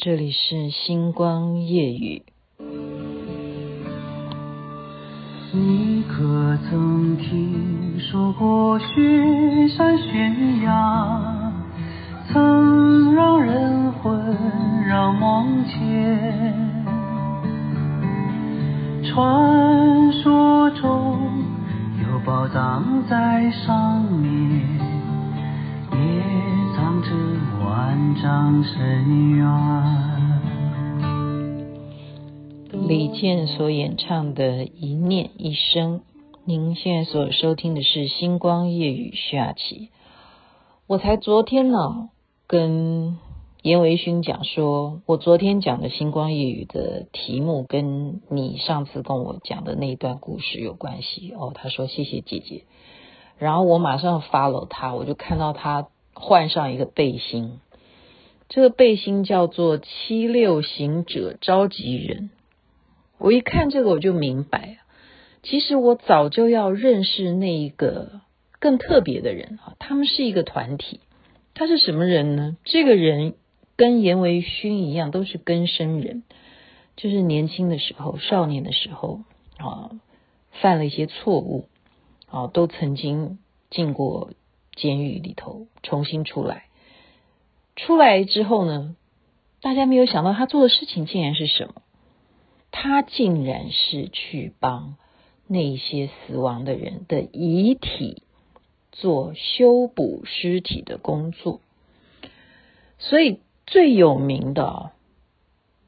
这里是星光夜雨。你可曾听说过雪山悬崖，曾让人魂绕梦牵？传说中有宝藏在上面，万丈深渊。李健所演唱的《一念一生》，您现在所收听的是《星光夜雨》徐雅琪。我才昨天呢，跟严维勋讲说，我昨天讲的《星光夜雨》的题目跟你上次跟我讲的那一段故事有关系哦。他说谢谢姐姐，然后我马上 follow 他，我就看到他换上一个背心，这个背心叫做“七六行者召集人”。我一看这个，我就明白，其实我早就要认识那一个更特别的人啊。他们是一个团体，他是什么人呢？这个人跟严维勋一样，都是根生人，就是年轻的时候、少年的时候啊，犯了一些错误啊，都曾经进过监狱里头，重新出来。出来之后呢，大家没有想到他做的事情竟然是什么？他竟然是去帮那些死亡的人的遗体做修补尸体的工作，所以最有名的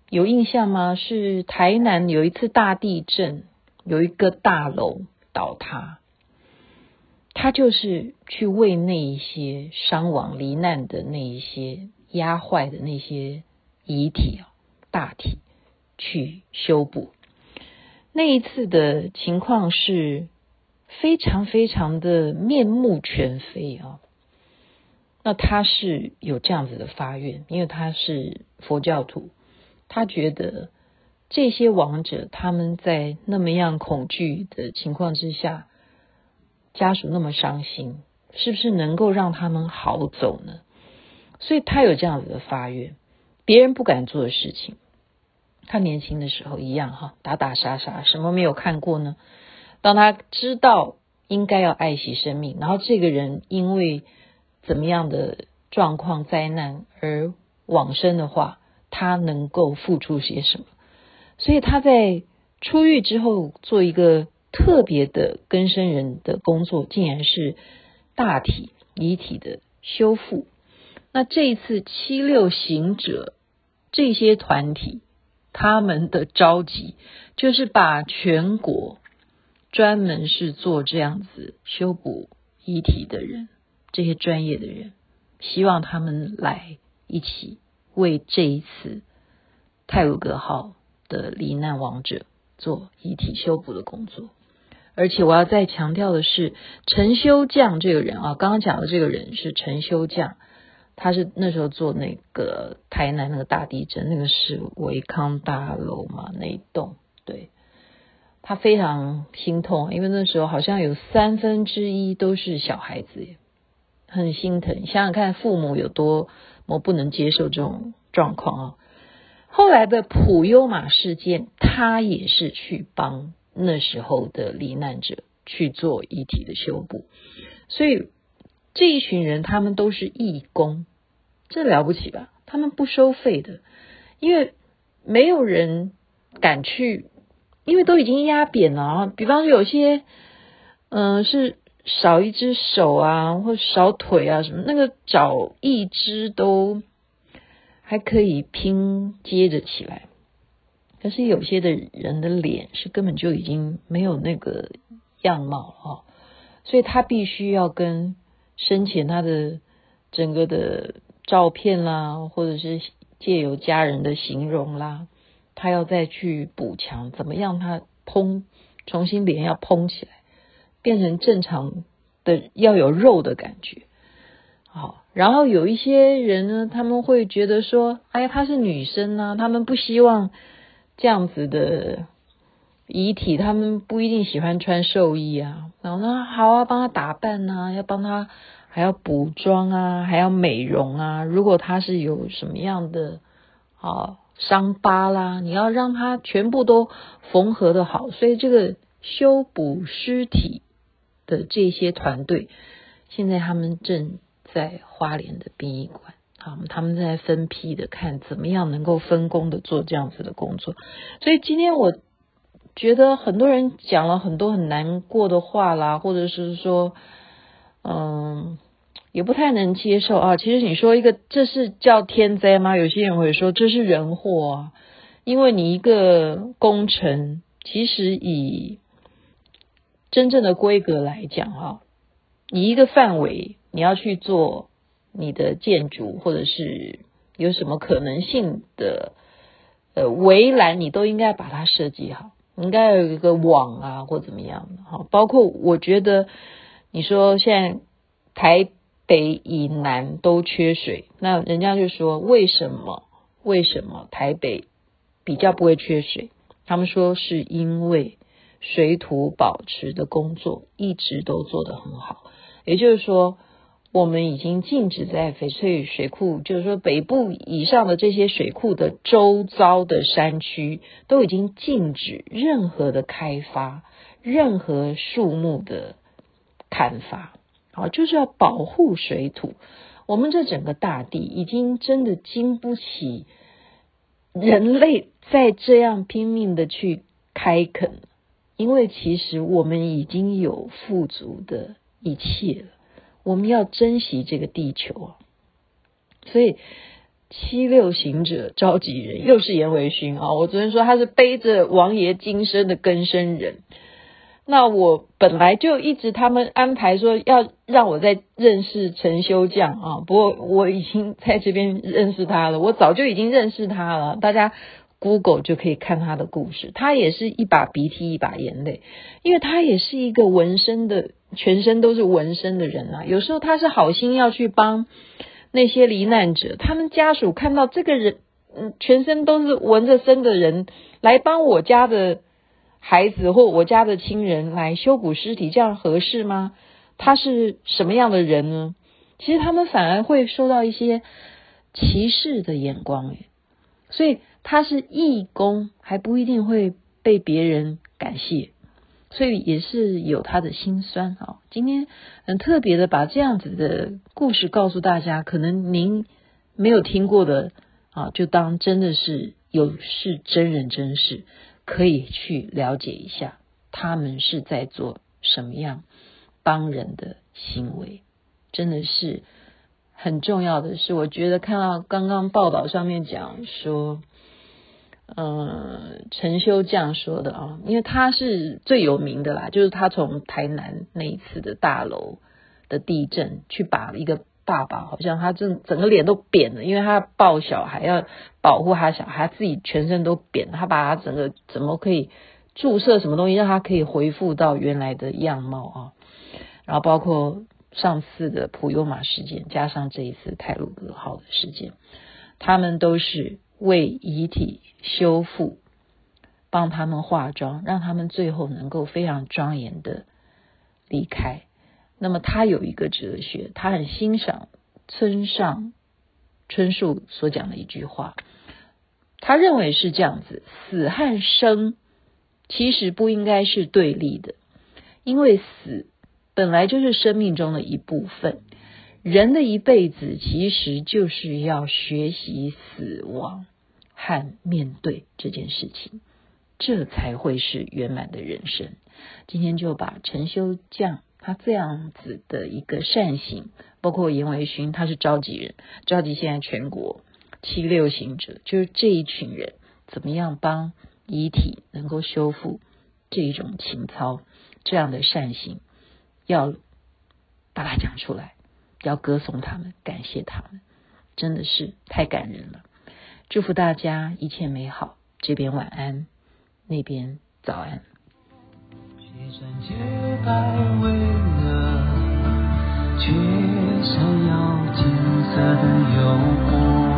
有印象吗？是台南有一次大地震，有一个大楼倒塌，他就是去为那一些伤亡罹难的那一些压坏的那些遗体啊，大体。去修补。那一次的情况是非常非常的面目全非啊。那他是有这样子的发愿，因为他是佛教徒，他觉得这些亡者他们在那么样恐惧的情况之下，家属那么伤心，是不是能够让他们好走呢？所以他有这样子的发愿，别人不敢做的事情。他年轻的时候一样哈，打打杀杀，什么没有看过呢？当他知道应该要爱惜生命，然后这个人因为怎么样的状况灾难而往生的话，他能够付出些什么？所以他在出狱之后做一个特别的根生人的工作，竟然是大体遗体的修复。那这一次七六行者这些团体。他们的召集就是把全国专门是做这样子修补遗体的人，这些专业的人，希望他们来一起为这一次泰晤格号的罹难亡者做遗体修补的工作。而且我要再强调的是，陈修将这个人啊，刚刚讲的这个人是陈修将。他是那时候做那个台南那个大地震，那个是维康大楼嘛，那一栋，对，他非常心痛，因为那时候好像有三分之一都是小孩子，很心疼。想想看，父母有多么不能接受这种状况啊！后来的普悠玛事件，他也是去帮那时候的罹难者去做遗体的修补，所以这一群人他们都是义工。这了不起吧？他们不收费的，因为没有人敢去，因为都已经压扁了。比方说有些，嗯、是少一只手啊，或少腿啊什么，那个找一只都还可以拼接着起来。可是有些的人的脸是根本就已经没有那个样貌哦，所以他必须要跟生前他的整个的。照片啦，或者是借由家人的形容啦，他要再去补强，怎么样？他膨重新脸要膨起来，变成正常的，要有肉的感觉。好，然后有一些人呢，他们会觉得说，哎呀，她是女生啊，他们不希望这样子的遗体，他们不一定喜欢穿寿衣啊。然后呢，好啊，帮他打扮啊，要帮他。还要补妆啊，还要美容啊。如果他是有什么样的啊伤疤啦，你要让他全部都缝合的好。所以这个修补尸体的这些团队，现在他们正在花莲的殡仪馆，啊，他们在分批的看怎么样能够分工的做这样子的工作。所以今天我觉得很多人讲了很多很难过的话啦，或者是说，嗯。也不太能接受啊！其实你说一个这是叫天灾吗？有些人会说这是人祸啊，因为你一个工程，其实以真正的规格来讲啊，你一个范围你要去做你的建筑，或者是有什么可能性的呃围栏，你都应该把它设计好，应该有一个网啊，或怎么样的哈。包括我觉得你说现在台。北以南都缺水，那人家就说为什么？为什么台北比较不会缺水？他们说是因为水土保持的工作一直都做得很好，也就是说，我们已经禁止在翡翠水库，就是说北部以上的这些水库的周遭的山区都已经禁止任何的开发，任何树木的砍伐。好，就是要保护水土。我们这整个大地已经真的经不起人类再这样拼命的去开垦，因为其实我们已经有富足的一切了。我们要珍惜这个地球啊！所以七六行者召集人又是严维勋啊！我昨天说他是背着王爷今生的根生人。那我本来就一直他们安排说要让我在认识陈修匠啊，不过我已经在这边认识他了，我早就已经认识他了。大家 Google 就可以看他的故事，他也是一把鼻涕一把眼泪，因为他也是一个纹身的，全身都是纹身的人啊。有时候他是好心要去帮那些罹难者，他们家属看到这个人，嗯，全身都是纹着身的人来帮我家的。孩子或我家的亲人来修补尸体，这样合适吗？他是什么样的人呢？其实他们反而会受到一些歧视的眼光，诶，所以他是义工，还不一定会被别人感谢，所以也是有他的辛酸啊。今天很特别的把这样子的故事告诉大家，可能您没有听过的啊，就当真的是有是真人真事。可以去了解一下，他们是在做什么样帮人的行为，真的是很重要的是，我觉得看到刚刚报道上面讲说，呃，陈修这样说的啊，因为他是最有名的啦，就是他从台南那一次的大楼的地震去把一个。爸爸好像他整整个脸都扁了，因为他抱小孩要保护他小孩，自己全身都扁。他把他整个怎么可以注射什么东西，让他可以恢复到原来的样貌啊？然后包括上次的普悠玛事件，加上这一次泰鲁格号的事件，他们都是为遗体修复，帮他们化妆，让他们最后能够非常庄严的离开。那么他有一个哲学，他很欣赏村上春树所讲的一句话，他认为是这样子：死和生其实不应该是对立的，因为死本来就是生命中的一部分。人的一辈子其实就是要学习死亡和面对这件事情，这才会是圆满的人生。今天就把陈修将。他这样子的一个善行，包括严维勋，他是召集人，召集现在全国七六行者，就是这一群人，怎么样帮遗体能够修复这一种情操，这样的善行，要把它讲出来，要歌颂他们，感谢他们，真的是太感人了。祝福大家一切美好，这边晚安，那边早安。街上洁白为了，却闪耀金色的诱惑。